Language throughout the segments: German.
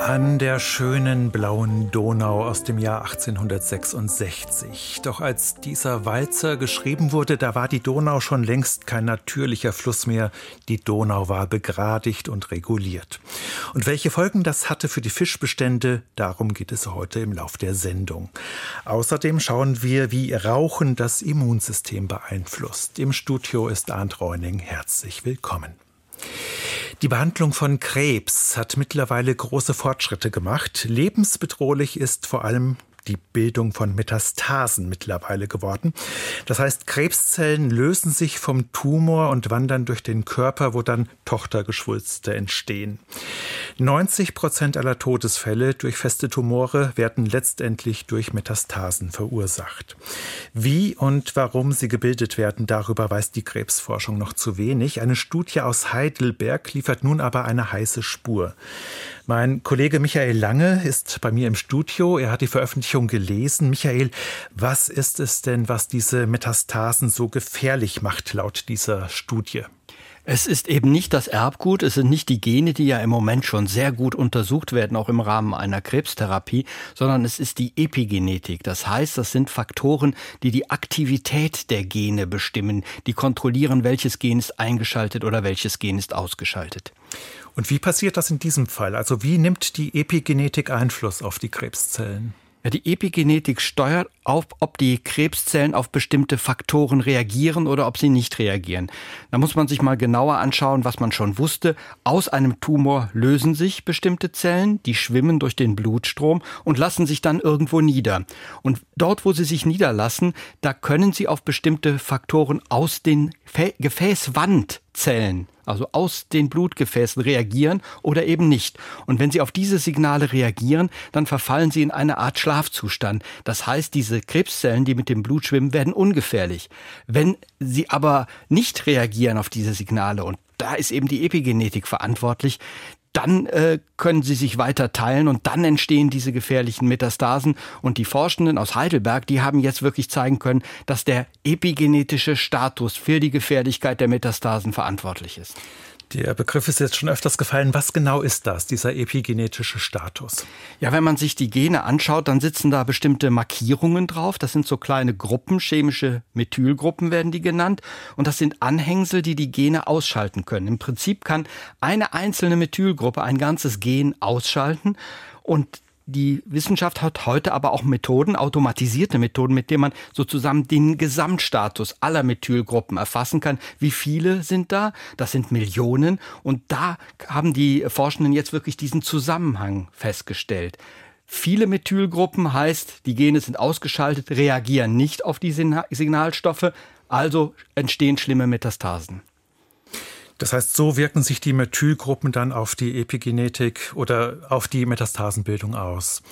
An der schönen blauen Donau aus dem Jahr 1866. Doch als dieser Walzer geschrieben wurde, da war die Donau schon längst kein natürlicher Fluss mehr. Die Donau war begradigt und reguliert. Und welche Folgen das hatte für die Fischbestände, darum geht es heute im Lauf der Sendung. Außerdem schauen wir, wie Rauchen das Immunsystem beeinflusst. Im Studio ist Arndt Reuning. Herzlich willkommen. Die Behandlung von Krebs hat mittlerweile große Fortschritte gemacht. Lebensbedrohlich ist vor allem die Bildung von Metastasen mittlerweile geworden. Das heißt, Krebszellen lösen sich vom Tumor und wandern durch den Körper, wo dann Tochtergeschwulste entstehen. 90 Prozent aller Todesfälle durch feste Tumore werden letztendlich durch Metastasen verursacht. Wie und warum sie gebildet werden, darüber weiß die Krebsforschung noch zu wenig. Eine Studie aus Heidelberg liefert nun aber eine heiße Spur. Mein Kollege Michael Lange ist bei mir im Studio. Er hat die Veröffentlichung gelesen. Michael, was ist es denn, was diese Metastasen so gefährlich macht laut dieser Studie? Es ist eben nicht das Erbgut, es sind nicht die Gene, die ja im Moment schon sehr gut untersucht werden, auch im Rahmen einer Krebstherapie, sondern es ist die Epigenetik. Das heißt, das sind Faktoren, die die Aktivität der Gene bestimmen, die kontrollieren, welches Gen ist eingeschaltet oder welches Gen ist ausgeschaltet. Und wie passiert das in diesem Fall? Also wie nimmt die Epigenetik Einfluss auf die Krebszellen? Ja, die Epigenetik steuert auf, ob die Krebszellen auf bestimmte Faktoren reagieren oder ob sie nicht reagieren. Da muss man sich mal genauer anschauen, was man schon wusste. Aus einem Tumor lösen sich bestimmte Zellen, die schwimmen durch den Blutstrom und lassen sich dann irgendwo nieder. Und dort, wo sie sich niederlassen, da können sie auf bestimmte Faktoren aus den Gefäßwandzellen also aus den Blutgefäßen reagieren oder eben nicht. Und wenn sie auf diese Signale reagieren, dann verfallen sie in eine Art Schlafzustand. Das heißt, diese Krebszellen, die mit dem Blut schwimmen, werden ungefährlich. Wenn sie aber nicht reagieren auf diese Signale und da ist eben die Epigenetik verantwortlich, dann äh, können sie sich weiter teilen und dann entstehen diese gefährlichen Metastasen. Und die Forschenden aus Heidelberg, die haben jetzt wirklich zeigen können, dass der epigenetische Status für die Gefährlichkeit der Metastasen verantwortlich ist. Der Begriff ist jetzt schon öfters gefallen. Was genau ist das, dieser epigenetische Status? Ja, wenn man sich die Gene anschaut, dann sitzen da bestimmte Markierungen drauf. Das sind so kleine Gruppen, chemische Methylgruppen werden die genannt. Und das sind Anhängsel, die die Gene ausschalten können. Im Prinzip kann eine einzelne Methylgruppe ein ganzes Gen ausschalten. Und die Wissenschaft hat heute aber auch Methoden, automatisierte Methoden, mit denen man sozusagen den Gesamtstatus aller Methylgruppen erfassen kann. Wie viele sind da? Das sind Millionen. Und da haben die Forschenden jetzt wirklich diesen Zusammenhang festgestellt. Viele Methylgruppen heißt, die Gene sind ausgeschaltet, reagieren nicht auf die Signalstoffe, also entstehen schlimme Metastasen. Das heißt, so wirken sich die Methylgruppen dann auf die Epigenetik oder auf die Metastasenbildung aus.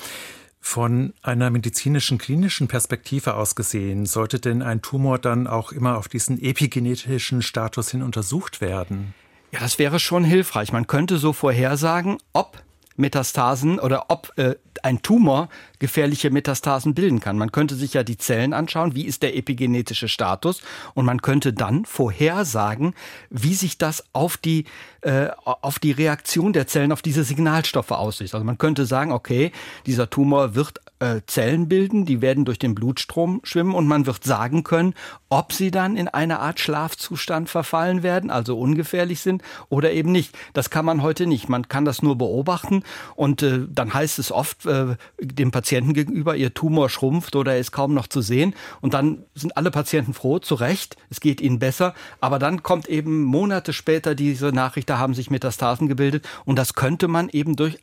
Von einer medizinischen klinischen Perspektive aus gesehen, sollte denn ein Tumor dann auch immer auf diesen epigenetischen Status hin untersucht werden? Ja, das wäre schon hilfreich. Man könnte so vorhersagen, ob Metastasen oder ob äh, ein Tumor gefährliche Metastasen bilden kann. Man könnte sich ja die Zellen anschauen, wie ist der epigenetische Status und man könnte dann vorhersagen, wie sich das auf die, äh, auf die Reaktion der Zellen auf diese Signalstoffe aussieht. Also man könnte sagen, okay, dieser Tumor wird äh, Zellen bilden, die werden durch den Blutstrom schwimmen und man wird sagen können, ob sie dann in eine Art Schlafzustand verfallen werden, also ungefährlich sind oder eben nicht. Das kann man heute nicht. Man kann das nur beobachten und äh, dann heißt es oft äh, dem Patienten gegenüber, ihr Tumor schrumpft oder ist kaum noch zu sehen. Und dann sind alle Patienten froh, zu Recht, es geht ihnen besser, aber dann kommt eben Monate später diese Nachricht, da haben sich Metastasen gebildet. Und das könnte man eben durch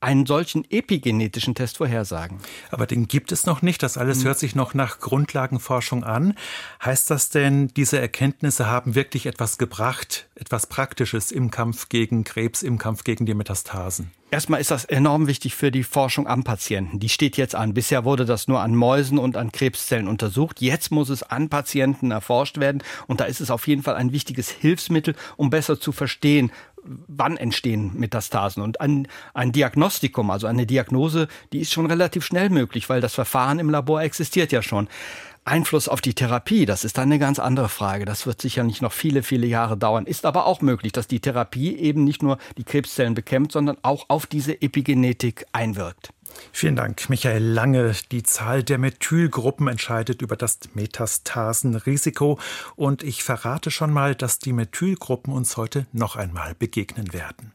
einen solchen epigenetischen Test vorhersagen. Aber den gibt es noch nicht. Das alles hm. hört sich noch nach Grundlagenforschung an. Heißt das denn, diese Erkenntnisse haben wirklich etwas gebracht, etwas Praktisches im Kampf gegen Krebs, im Kampf gegen die Metastasen? Erstmal ist das enorm wichtig für die Forschung am Patienten. Die steht jetzt an. Bisher wurde das nur an Mäusen und an Krebszellen untersucht. Jetzt muss es an Patienten erforscht werden. Und da ist es auf jeden Fall ein wichtiges Hilfsmittel, um besser zu verstehen, wann entstehen Metastasen. Und ein, ein Diagnostikum, also eine Diagnose, die ist schon relativ schnell möglich, weil das Verfahren im Labor existiert ja schon. Einfluss auf die Therapie, das ist dann eine ganz andere Frage. Das wird sicherlich noch viele, viele Jahre dauern. Ist aber auch möglich, dass die Therapie eben nicht nur die Krebszellen bekämpft, sondern auch auf diese Epigenetik einwirkt. Vielen Dank, Michael Lange. Die Zahl der Methylgruppen entscheidet über das Metastasenrisiko. Und ich verrate schon mal, dass die Methylgruppen uns heute noch einmal begegnen werden.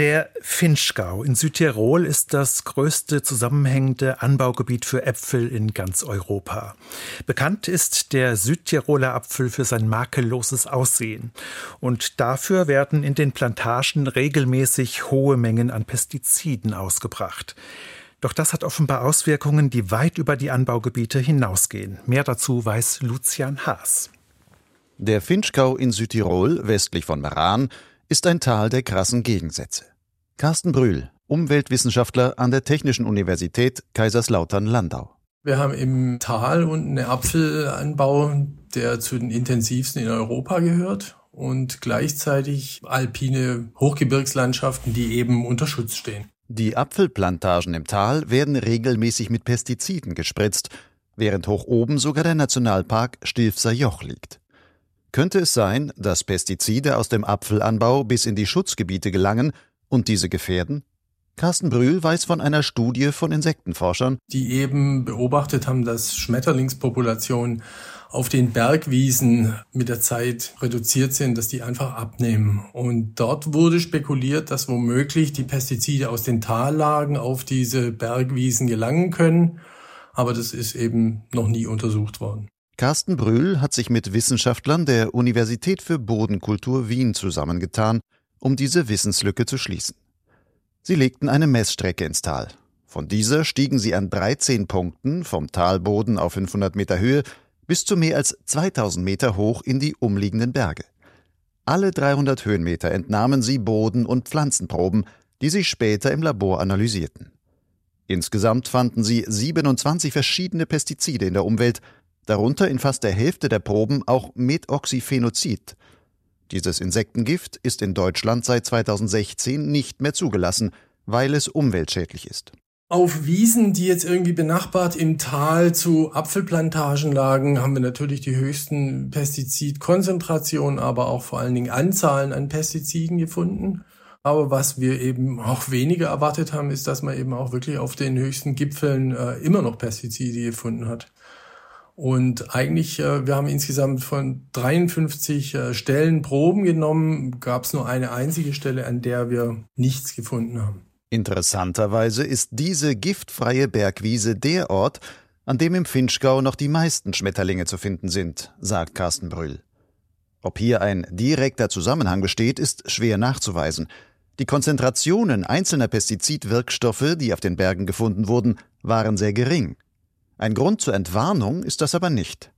Der Finchgau in Südtirol ist das größte zusammenhängende Anbaugebiet für Äpfel in ganz Europa. Bekannt ist der Südtiroler Apfel für sein makelloses Aussehen. Und dafür werden in den Plantagen regelmäßig hohe Mengen an Pestiziden ausgebracht. Doch das hat offenbar Auswirkungen, die weit über die Anbaugebiete hinausgehen. Mehr dazu weiß Lucian Haas. Der Finchgau in Südtirol, westlich von Meran, ist ein Tal der krassen Gegensätze. Carsten Brühl, Umweltwissenschaftler an der Technischen Universität Kaiserslautern-Landau. Wir haben im Tal unten einen Apfelanbau, der zu den intensivsten in Europa gehört und gleichzeitig alpine Hochgebirgslandschaften, die eben unter Schutz stehen. Die Apfelplantagen im Tal werden regelmäßig mit Pestiziden gespritzt, während hoch oben sogar der Nationalpark Stilfser Joch liegt. Könnte es sein, dass Pestizide aus dem Apfelanbau bis in die Schutzgebiete gelangen und diese gefährden? Carsten Brühl weiß von einer Studie von Insektenforschern, die eben beobachtet haben, dass Schmetterlingspopulationen auf den Bergwiesen mit der Zeit reduziert sind, dass die einfach abnehmen. Und dort wurde spekuliert, dass womöglich die Pestizide aus den Tallagen auf diese Bergwiesen gelangen können. Aber das ist eben noch nie untersucht worden. Carsten Brühl hat sich mit Wissenschaftlern der Universität für Bodenkultur Wien zusammengetan, um diese Wissenslücke zu schließen. Sie legten eine Messstrecke ins Tal. Von dieser stiegen sie an 13 Punkten vom Talboden auf 500 Meter Höhe bis zu mehr als 2000 Meter hoch in die umliegenden Berge. Alle 300 Höhenmeter entnahmen sie Boden- und Pflanzenproben, die sie später im Labor analysierten. Insgesamt fanden sie 27 verschiedene Pestizide in der Umwelt, darunter in fast der Hälfte der Proben auch Methoxyphenozid. Dieses Insektengift ist in Deutschland seit 2016 nicht mehr zugelassen, weil es umweltschädlich ist. Auf Wiesen, die jetzt irgendwie benachbart im Tal zu Apfelplantagen lagen, haben wir natürlich die höchsten Pestizidkonzentrationen, aber auch vor allen Dingen Anzahlen an Pestiziden gefunden. Aber was wir eben auch weniger erwartet haben, ist, dass man eben auch wirklich auf den höchsten Gipfeln äh, immer noch Pestizide gefunden hat. Und eigentlich, äh, wir haben insgesamt von 53 äh, Stellen Proben genommen, gab es nur eine einzige Stelle, an der wir nichts gefunden haben. Interessanterweise ist diese giftfreie Bergwiese der Ort, an dem im Finchgau noch die meisten Schmetterlinge zu finden sind, sagt Carsten Brüll. Ob hier ein direkter Zusammenhang besteht, ist schwer nachzuweisen. Die Konzentrationen einzelner Pestizidwirkstoffe, die auf den Bergen gefunden wurden, waren sehr gering. Ein Grund zur Entwarnung ist das aber nicht.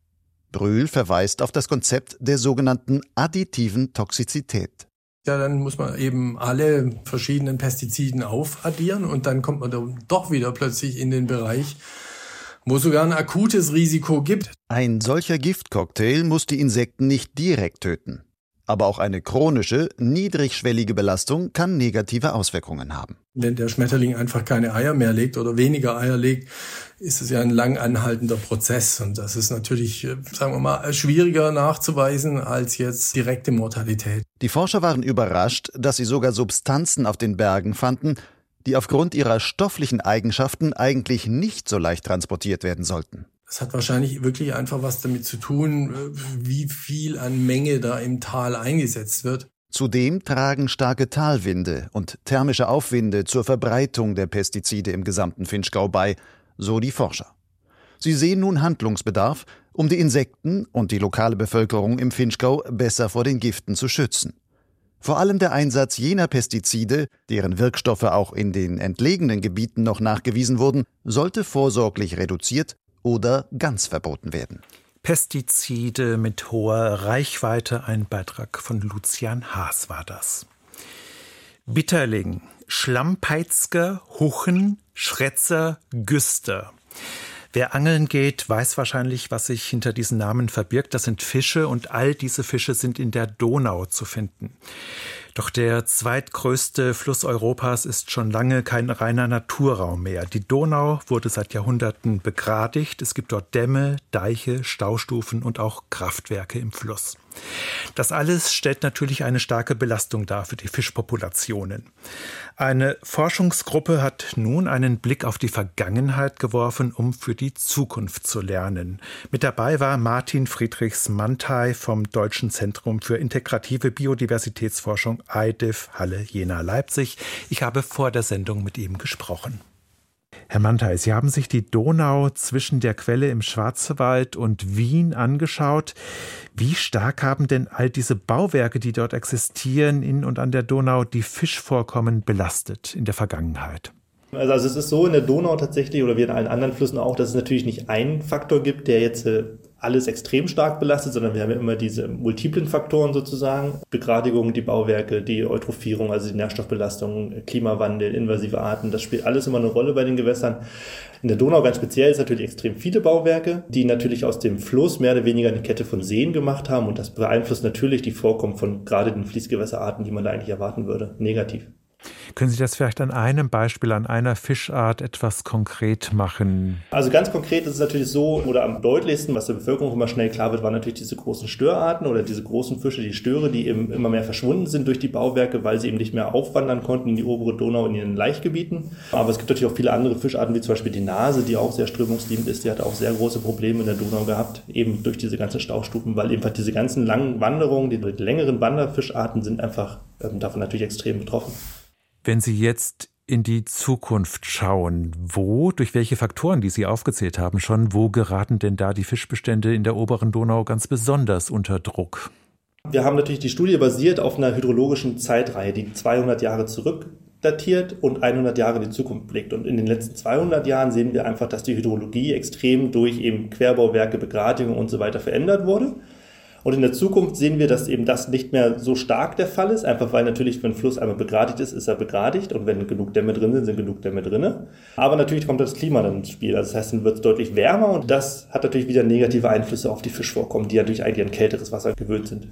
Brühl verweist auf das Konzept der sogenannten additiven Toxizität. Ja, dann muss man eben alle verschiedenen Pestiziden aufaddieren und dann kommt man dann doch wieder plötzlich in den Bereich, wo es sogar ein akutes Risiko gibt. Ein solcher Giftcocktail muss die Insekten nicht direkt töten. Aber auch eine chronische, niedrigschwellige Belastung kann negative Auswirkungen haben. Wenn der Schmetterling einfach keine Eier mehr legt oder weniger Eier legt, ist es ja ein lang anhaltender Prozess. Und das ist natürlich, äh, sagen wir mal, schwieriger nachzuweisen als jetzt direkte Mortalität. Die Forscher waren überrascht, dass sie sogar Substanzen auf den Bergen fanden, die aufgrund ihrer stofflichen Eigenschaften eigentlich nicht so leicht transportiert werden sollten. Es hat wahrscheinlich wirklich einfach was damit zu tun, äh, wie viel an Menge da im Tal eingesetzt wird. Zudem tragen starke Talwinde und thermische Aufwinde zur Verbreitung der Pestizide im gesamten Finchgau bei, so die Forscher. Sie sehen nun Handlungsbedarf, um die Insekten und die lokale Bevölkerung im Finchgau besser vor den Giften zu schützen. Vor allem der Einsatz jener Pestizide, deren Wirkstoffe auch in den entlegenen Gebieten noch nachgewiesen wurden, sollte vorsorglich reduziert oder ganz verboten werden. Pestizide mit hoher Reichweite, ein Beitrag von Lucian Haas war das. Bitterling, Schlampeizger, Huchen, Schretzer, Güster. Wer angeln geht, weiß wahrscheinlich, was sich hinter diesen Namen verbirgt. Das sind Fische und all diese Fische sind in der Donau zu finden. Doch der zweitgrößte Fluss Europas ist schon lange kein reiner Naturraum mehr. Die Donau wurde seit Jahrhunderten begradigt. Es gibt dort Dämme, Deiche, Staustufen und auch Kraftwerke im Fluss. Das alles stellt natürlich eine starke Belastung dar für die Fischpopulationen. Eine Forschungsgruppe hat nun einen Blick auf die Vergangenheit geworfen, um für die Zukunft zu lernen. Mit dabei war Martin Friedrichs Mantei vom Deutschen Zentrum für integrative Biodiversitätsforschung EIDIF Halle Jena Leipzig. Ich habe vor der Sendung mit ihm gesprochen. Herr Mantei, Sie haben sich die Donau zwischen der Quelle im Schwarzwald und Wien angeschaut. Wie stark haben denn all diese Bauwerke, die dort existieren, in und an der Donau, die Fischvorkommen belastet in der Vergangenheit? Also, also es ist so in der Donau tatsächlich oder wie in allen anderen Flüssen auch, dass es natürlich nicht einen Faktor gibt, der jetzt äh, alles extrem stark belastet, sondern wir haben ja immer diese multiplen Faktoren sozusagen. Begradigung, die Bauwerke, die Eutrophierung, also die Nährstoffbelastung, Klimawandel, invasive Arten, das spielt alles immer eine Rolle bei den Gewässern. In der Donau ganz speziell ist natürlich extrem viele Bauwerke, die natürlich aus dem Fluss mehr oder weniger eine Kette von Seen gemacht haben und das beeinflusst natürlich die Vorkommen von gerade den Fließgewässerarten, die man da eigentlich erwarten würde, negativ. Können Sie das vielleicht an einem Beispiel, an einer Fischart etwas konkret machen? Also ganz konkret ist es natürlich so, oder am deutlichsten, was der Bevölkerung immer schnell klar wird, waren natürlich diese großen Störarten oder diese großen Fische, die Störe, die eben immer mehr verschwunden sind durch die Bauwerke, weil sie eben nicht mehr aufwandern konnten in die obere Donau in ihren Laichgebieten. Aber es gibt natürlich auch viele andere Fischarten, wie zum Beispiel die Nase, die auch sehr strömungsliebend ist. Die hatte auch sehr große Probleme in der Donau gehabt, eben durch diese ganzen Staustufen, weil eben diese ganzen langen Wanderungen, die längeren Wanderfischarten sind einfach ähm, davon natürlich extrem betroffen. Wenn Sie jetzt in die Zukunft schauen, wo, durch welche Faktoren, die Sie aufgezählt haben, schon, wo geraten denn da die Fischbestände in der oberen Donau ganz besonders unter Druck? Wir haben natürlich die Studie basiert auf einer hydrologischen Zeitreihe, die 200 Jahre zurück datiert und 100 Jahre in die Zukunft blickt. Und in den letzten 200 Jahren sehen wir einfach, dass die Hydrologie extrem durch eben Querbauwerke, Begradigung und so weiter verändert wurde. Und in der Zukunft sehen wir, dass eben das nicht mehr so stark der Fall ist, einfach weil natürlich, wenn ein Fluss einmal begradigt ist, ist er begradigt und wenn genug Dämme drin sind, sind genug Dämme drin. Aber natürlich kommt das Klima dann ins Spiel. Also das heißt, dann wird es deutlich wärmer und das hat natürlich wieder negative Einflüsse auf die Fischvorkommen, die natürlich eigentlich an kälteres Wasser gewöhnt sind.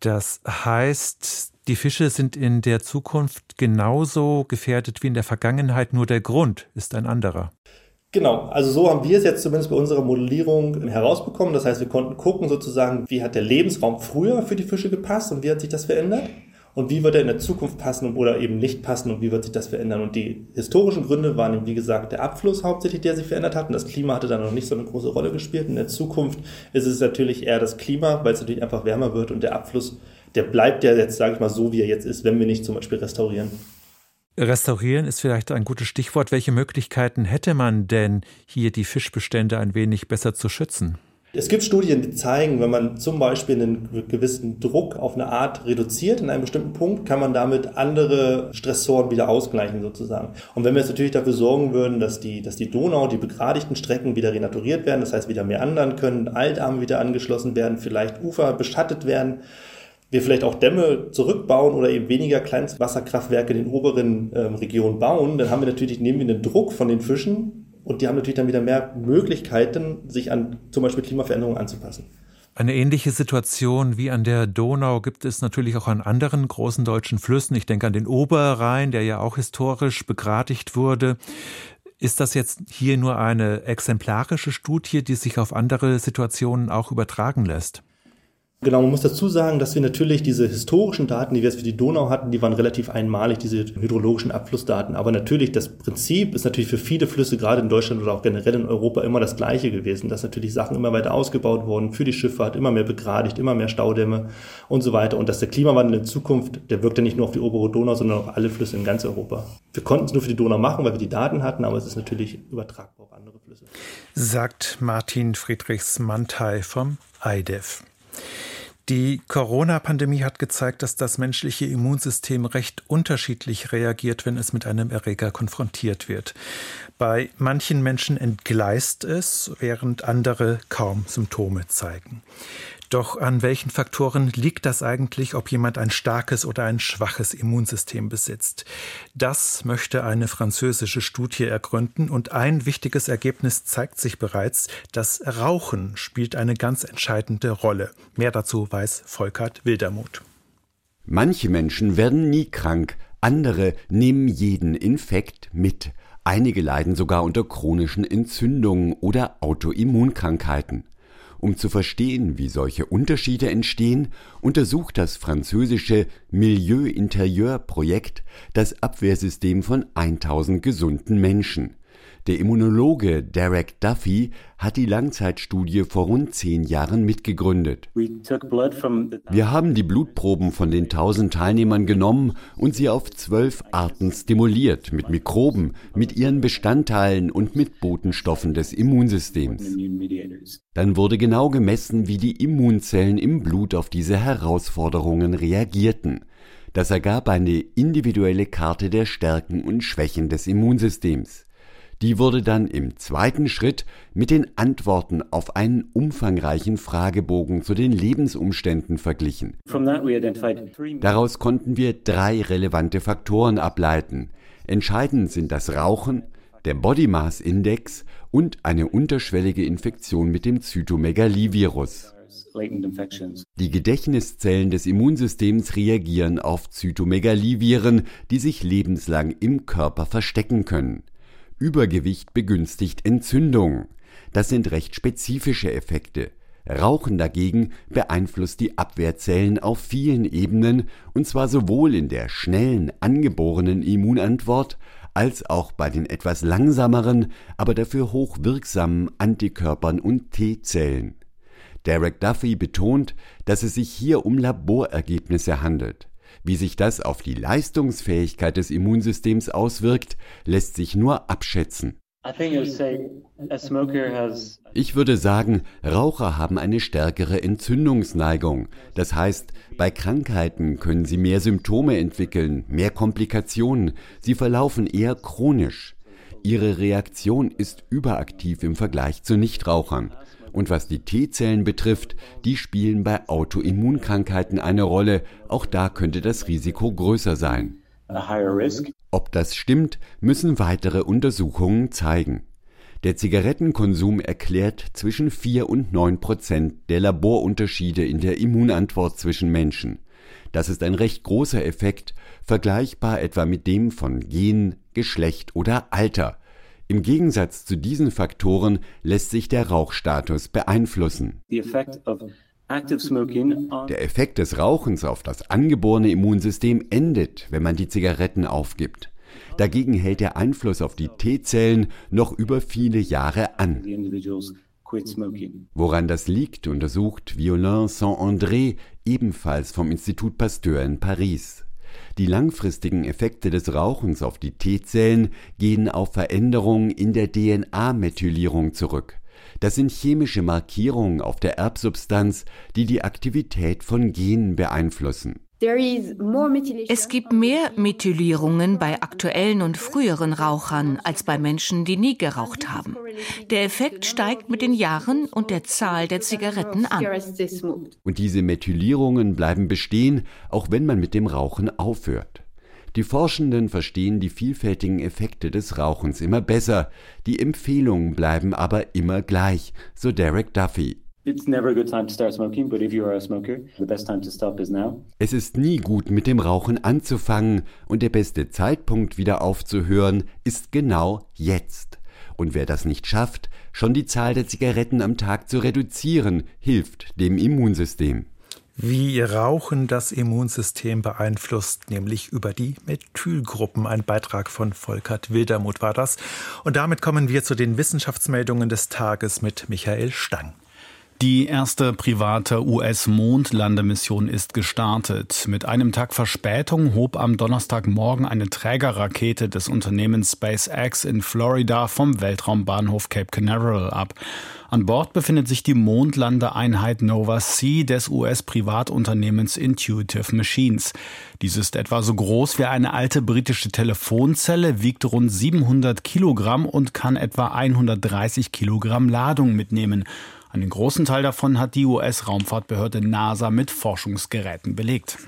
Das heißt, die Fische sind in der Zukunft genauso gefährdet wie in der Vergangenheit, nur der Grund ist ein anderer. Genau, also so haben wir es jetzt zumindest bei unserer Modellierung herausbekommen. Das heißt, wir konnten gucken sozusagen, wie hat der Lebensraum früher für die Fische gepasst und wie hat sich das verändert und wie wird er in der Zukunft passen oder eben nicht passen und wie wird sich das verändern. Und die historischen Gründe waren eben, wie gesagt, der Abfluss hauptsächlich, der sich verändert hat und das Klima hatte dann noch nicht so eine große Rolle gespielt. In der Zukunft ist es natürlich eher das Klima, weil es natürlich einfach wärmer wird und der Abfluss, der bleibt ja jetzt, sage ich mal, so, wie er jetzt ist, wenn wir nicht zum Beispiel restaurieren. Restaurieren ist vielleicht ein gutes Stichwort. Welche Möglichkeiten hätte man denn, hier die Fischbestände ein wenig besser zu schützen? Es gibt Studien, die zeigen, wenn man zum Beispiel einen gewissen Druck auf eine Art reduziert in einem bestimmten Punkt, kann man damit andere Stressoren wieder ausgleichen sozusagen. Und wenn wir jetzt natürlich dafür sorgen würden, dass die, dass die Donau, die begradigten Strecken wieder renaturiert werden, das heißt wieder mehr anderen können, Altarme wieder angeschlossen werden, vielleicht Ufer beschattet werden, wir vielleicht auch Dämme zurückbauen oder eben weniger Kleinstwasserkraftwerke in den oberen ähm, Regionen bauen, dann haben wir natürlich, nehmen wir den Druck von den Fischen und die haben natürlich dann wieder mehr Möglichkeiten, sich an zum Beispiel Klimaveränderungen anzupassen. Eine ähnliche Situation wie an der Donau gibt es natürlich auch an anderen großen deutschen Flüssen. Ich denke an den Oberrhein, der ja auch historisch begradigt wurde. Ist das jetzt hier nur eine exemplarische Studie, die sich auf andere Situationen auch übertragen lässt? Genau, man muss dazu sagen, dass wir natürlich diese historischen Daten, die wir jetzt für die Donau hatten, die waren relativ einmalig, diese hydrologischen Abflussdaten. Aber natürlich, das Prinzip ist natürlich für viele Flüsse, gerade in Deutschland oder auch generell in Europa, immer das gleiche gewesen, dass natürlich Sachen immer weiter ausgebaut wurden für die Schifffahrt, immer mehr begradigt, immer mehr Staudämme und so weiter. Und dass der Klimawandel in Zukunft, der wirkt ja nicht nur auf die obere Donau, sondern auf alle Flüsse in ganz Europa. Wir konnten es nur für die Donau machen, weil wir die Daten hatten, aber es ist natürlich übertragbar auf andere Flüsse. Sagt Martin Friedrichs Mantei vom IDEF. Die Corona-Pandemie hat gezeigt, dass das menschliche Immunsystem recht unterschiedlich reagiert, wenn es mit einem Erreger konfrontiert wird. Bei manchen Menschen entgleist es, während andere kaum Symptome zeigen. Doch an welchen Faktoren liegt das eigentlich, ob jemand ein starkes oder ein schwaches Immunsystem besitzt? Das möchte eine französische Studie ergründen und ein wichtiges Ergebnis zeigt sich bereits, das Rauchen spielt eine ganz entscheidende Rolle. Mehr dazu weiß Volkert Wildermuth. Manche Menschen werden nie krank, andere nehmen jeden Infekt mit. Einige leiden sogar unter chronischen Entzündungen oder Autoimmunkrankheiten. Um zu verstehen, wie solche Unterschiede entstehen, untersucht das französische Milieu Intérieur Projekt das Abwehrsystem von 1000 gesunden Menschen. Der Immunologe Derek Duffy hat die Langzeitstudie vor rund zehn Jahren mitgegründet. Wir haben die Blutproben von den 1000 Teilnehmern genommen und sie auf zwölf Arten stimuliert, mit Mikroben, mit ihren Bestandteilen und mit Botenstoffen des Immunsystems. Dann wurde genau gemessen, wie die Immunzellen im Blut auf diese Herausforderungen reagierten. Das ergab eine individuelle Karte der Stärken und Schwächen des Immunsystems. Die wurde dann im zweiten Schritt mit den Antworten auf einen umfangreichen Fragebogen zu den Lebensumständen verglichen. Daraus konnten wir drei relevante Faktoren ableiten. Entscheidend sind das Rauchen, der Body Mass Index und eine unterschwellige Infektion mit dem Zytomegalie-Virus. Die Gedächtniszellen des Immunsystems reagieren auf Zytomegalie-Viren, die sich lebenslang im Körper verstecken können. Übergewicht begünstigt Entzündung. Das sind recht spezifische Effekte. Rauchen dagegen beeinflusst die Abwehrzellen auf vielen Ebenen, und zwar sowohl in der schnellen angeborenen Immunantwort als auch bei den etwas langsameren, aber dafür hochwirksamen Antikörpern und T-Zellen. Derek Duffy betont, dass es sich hier um Laborergebnisse handelt. Wie sich das auf die Leistungsfähigkeit des Immunsystems auswirkt, lässt sich nur abschätzen. Ich würde sagen, Raucher haben eine stärkere Entzündungsneigung. Das heißt, bei Krankheiten können sie mehr Symptome entwickeln, mehr Komplikationen. Sie verlaufen eher chronisch. Ihre Reaktion ist überaktiv im Vergleich zu Nichtrauchern. Und was die T-Zellen betrifft, die spielen bei Autoimmunkrankheiten eine Rolle. Auch da könnte das Risiko größer sein. Ob das stimmt, müssen weitere Untersuchungen zeigen. Der Zigarettenkonsum erklärt zwischen 4 und 9 Prozent der Laborunterschiede in der Immunantwort zwischen Menschen. Das ist ein recht großer Effekt, vergleichbar etwa mit dem von Gen, Geschlecht oder Alter. Im Gegensatz zu diesen Faktoren lässt sich der Rauchstatus beeinflussen. Der Effekt des Rauchens auf das angeborene Immunsystem endet, wenn man die Zigaretten aufgibt. Dagegen hält der Einfluss auf die T-Zellen noch über viele Jahre an. Woran das liegt, untersucht Violin Saint-André, ebenfalls vom Institut Pasteur in Paris. Die langfristigen Effekte des Rauchens auf die T-Zellen gehen auf Veränderungen in der DNA-Methylierung zurück. Das sind chemische Markierungen auf der Erbsubstanz, die die Aktivität von Genen beeinflussen. Es gibt mehr Methylierungen bei aktuellen und früheren Rauchern als bei Menschen, die nie geraucht haben. Der Effekt steigt mit den Jahren und der Zahl der Zigaretten an. Und diese Methylierungen bleiben bestehen, auch wenn man mit dem Rauchen aufhört. Die Forschenden verstehen die vielfältigen Effekte des Rauchens immer besser, die Empfehlungen bleiben aber immer gleich, so Derek Duffy. Es ist nie gut, mit dem Rauchen anzufangen und der beste Zeitpunkt, wieder aufzuhören, ist genau jetzt. Und wer das nicht schafft, schon die Zahl der Zigaretten am Tag zu reduzieren, hilft dem Immunsystem. Wie Rauchen das Immunsystem beeinflusst, nämlich über die Methylgruppen. Ein Beitrag von Volkert Wildermuth war das. Und damit kommen wir zu den Wissenschaftsmeldungen des Tages mit Michael Stang. Die erste private US-Mondlandemission ist gestartet. Mit einem Tag Verspätung hob am Donnerstagmorgen eine Trägerrakete des Unternehmens SpaceX in Florida vom Weltraumbahnhof Cape Canaveral ab. An Bord befindet sich die Mondlandeeinheit Nova C des US-Privatunternehmens Intuitive Machines. Dies ist etwa so groß wie eine alte britische Telefonzelle, wiegt rund 700 Kilogramm und kann etwa 130 Kilogramm Ladung mitnehmen. Einen großen Teil davon hat die US-Raumfahrtbehörde NASA mit Forschungsgeräten belegt.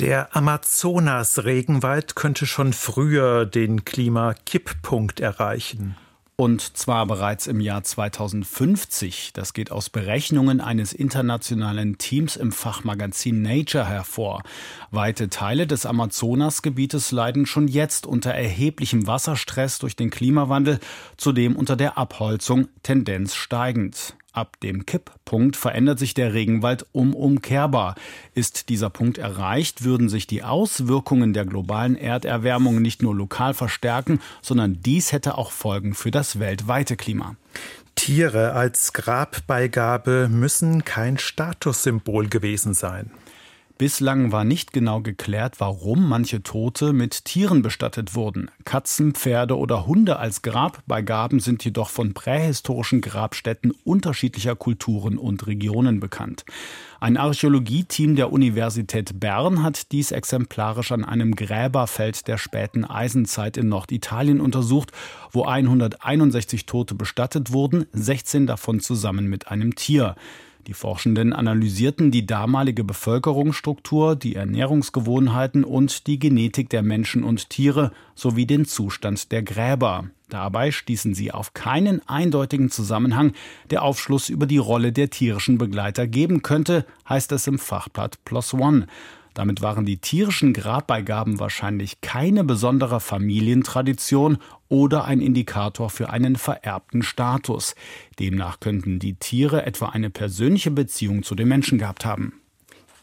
Der Amazonas-Regenwald könnte schon früher den Klimakipppunkt erreichen. Und zwar bereits im Jahr 2050. Das geht aus Berechnungen eines internationalen Teams im Fachmagazin Nature hervor. Weite Teile des Amazonasgebietes leiden schon jetzt unter erheblichem Wasserstress durch den Klimawandel, zudem unter der Abholzung Tendenz steigend. Ab dem Kipppunkt verändert sich der Regenwald unumkehrbar. Ist dieser Punkt erreicht, würden sich die Auswirkungen der globalen Erderwärmung nicht nur lokal verstärken, sondern dies hätte auch Folgen für das weltweite Klima. Tiere als Grabbeigabe müssen kein Statussymbol gewesen sein. Bislang war nicht genau geklärt, warum manche Tote mit Tieren bestattet wurden. Katzen, Pferde oder Hunde als Grabbeigaben sind jedoch von prähistorischen Grabstätten unterschiedlicher Kulturen und Regionen bekannt. Ein Archäologieteam der Universität Bern hat dies exemplarisch an einem Gräberfeld der späten Eisenzeit in Norditalien untersucht, wo 161 Tote bestattet wurden, 16 davon zusammen mit einem Tier. Die Forschenden analysierten die damalige Bevölkerungsstruktur, die Ernährungsgewohnheiten und die Genetik der Menschen und Tiere sowie den Zustand der Gräber. Dabei stießen sie auf keinen eindeutigen Zusammenhang, der Aufschluss über die Rolle der tierischen Begleiter geben könnte, heißt es im Fachblatt Plus One. Damit waren die tierischen Grabbeigaben wahrscheinlich keine besondere Familientradition oder ein Indikator für einen vererbten Status. Demnach könnten die Tiere etwa eine persönliche Beziehung zu den Menschen gehabt haben.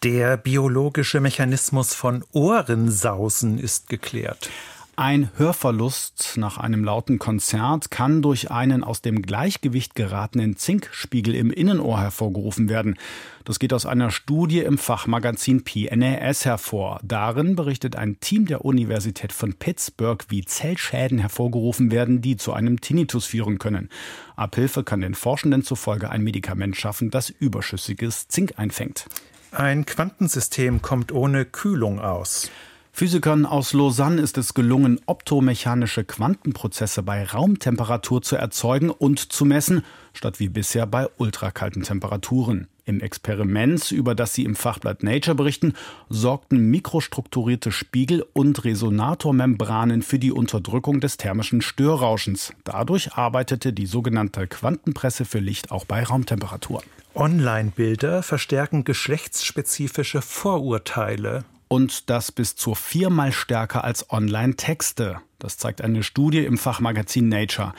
Der biologische Mechanismus von Ohrensausen ist geklärt. Ein Hörverlust nach einem lauten Konzert kann durch einen aus dem Gleichgewicht geratenen Zinkspiegel im Innenohr hervorgerufen werden. Das geht aus einer Studie im Fachmagazin PNAS hervor. Darin berichtet ein Team der Universität von Pittsburgh, wie Zellschäden hervorgerufen werden, die zu einem Tinnitus führen können. Abhilfe kann den Forschenden zufolge ein Medikament schaffen, das überschüssiges Zink einfängt. Ein Quantensystem kommt ohne Kühlung aus. Physikern aus Lausanne ist es gelungen, optomechanische Quantenprozesse bei Raumtemperatur zu erzeugen und zu messen, statt wie bisher bei ultrakalten Temperaturen. Im Experiment, über das sie im Fachblatt Nature berichten, sorgten mikrostrukturierte Spiegel und Resonatormembranen für die Unterdrückung des thermischen Störrauschens. Dadurch arbeitete die sogenannte Quantenpresse für Licht auch bei Raumtemperatur. Online-Bilder verstärken geschlechtsspezifische Vorurteile und das bis zu viermal stärker als Online-Texte. Das zeigt eine Studie im Fachmagazin Nature.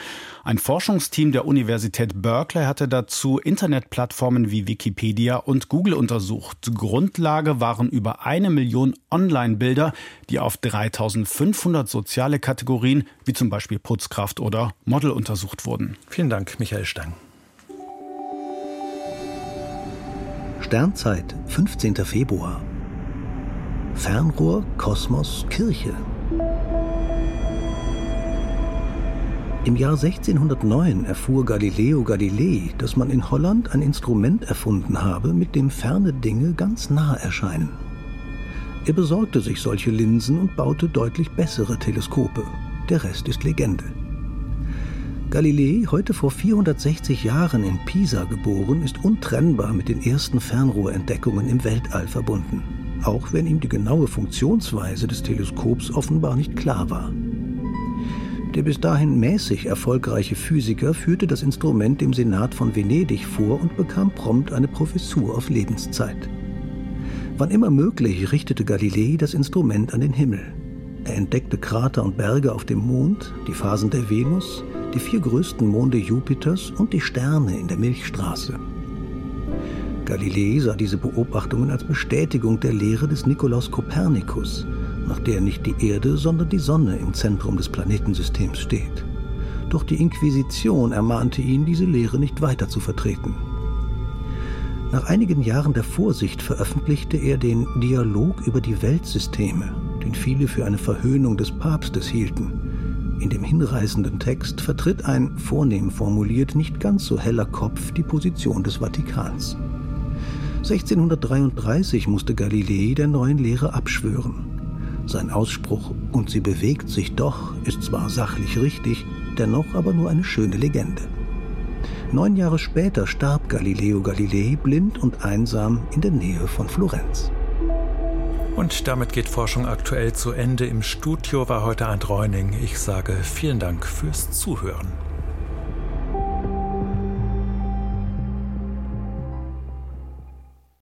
Ein Forschungsteam der Universität Berkeley hatte dazu Internetplattformen wie Wikipedia und Google untersucht. Grundlage waren über eine Million Online-Bilder, die auf 3500 soziale Kategorien wie zum Beispiel Putzkraft oder Model untersucht wurden. Vielen Dank, Michael Stang. Sternzeit, 15. Februar. Fernrohr, Kosmos, Kirche. Im Jahr 1609 erfuhr Galileo Galilei, dass man in Holland ein Instrument erfunden habe, mit dem ferne Dinge ganz nah erscheinen. Er besorgte sich solche Linsen und baute deutlich bessere Teleskope. Der Rest ist Legende. Galilei, heute vor 460 Jahren in Pisa geboren, ist untrennbar mit den ersten Fernrohrentdeckungen im Weltall verbunden auch wenn ihm die genaue Funktionsweise des Teleskops offenbar nicht klar war. Der bis dahin mäßig erfolgreiche Physiker führte das Instrument dem Senat von Venedig vor und bekam prompt eine Professur auf Lebenszeit. Wann immer möglich richtete Galilei das Instrument an den Himmel. Er entdeckte Krater und Berge auf dem Mond, die Phasen der Venus, die vier größten Monde Jupiters und die Sterne in der Milchstraße. Galilei sah diese Beobachtungen als Bestätigung der Lehre des Nikolaus Kopernikus, nach der nicht die Erde, sondern die Sonne im Zentrum des Planetensystems steht. Doch die Inquisition ermahnte ihn, diese Lehre nicht weiter zu vertreten. Nach einigen Jahren der Vorsicht veröffentlichte er den Dialog über die Weltsysteme, den viele für eine Verhöhnung des Papstes hielten. In dem hinreißenden Text vertritt ein, vornehm formuliert, nicht ganz so heller Kopf die Position des Vatikans. 1633 musste Galilei der neuen Lehre abschwören. Sein Ausspruch Und sie bewegt sich doch ist zwar sachlich richtig, dennoch aber nur eine schöne Legende. Neun Jahre später starb Galileo Galilei blind und einsam in der Nähe von Florenz. Und damit geht Forschung aktuell zu Ende. Im Studio war heute ein Reuning. Ich sage vielen Dank fürs Zuhören.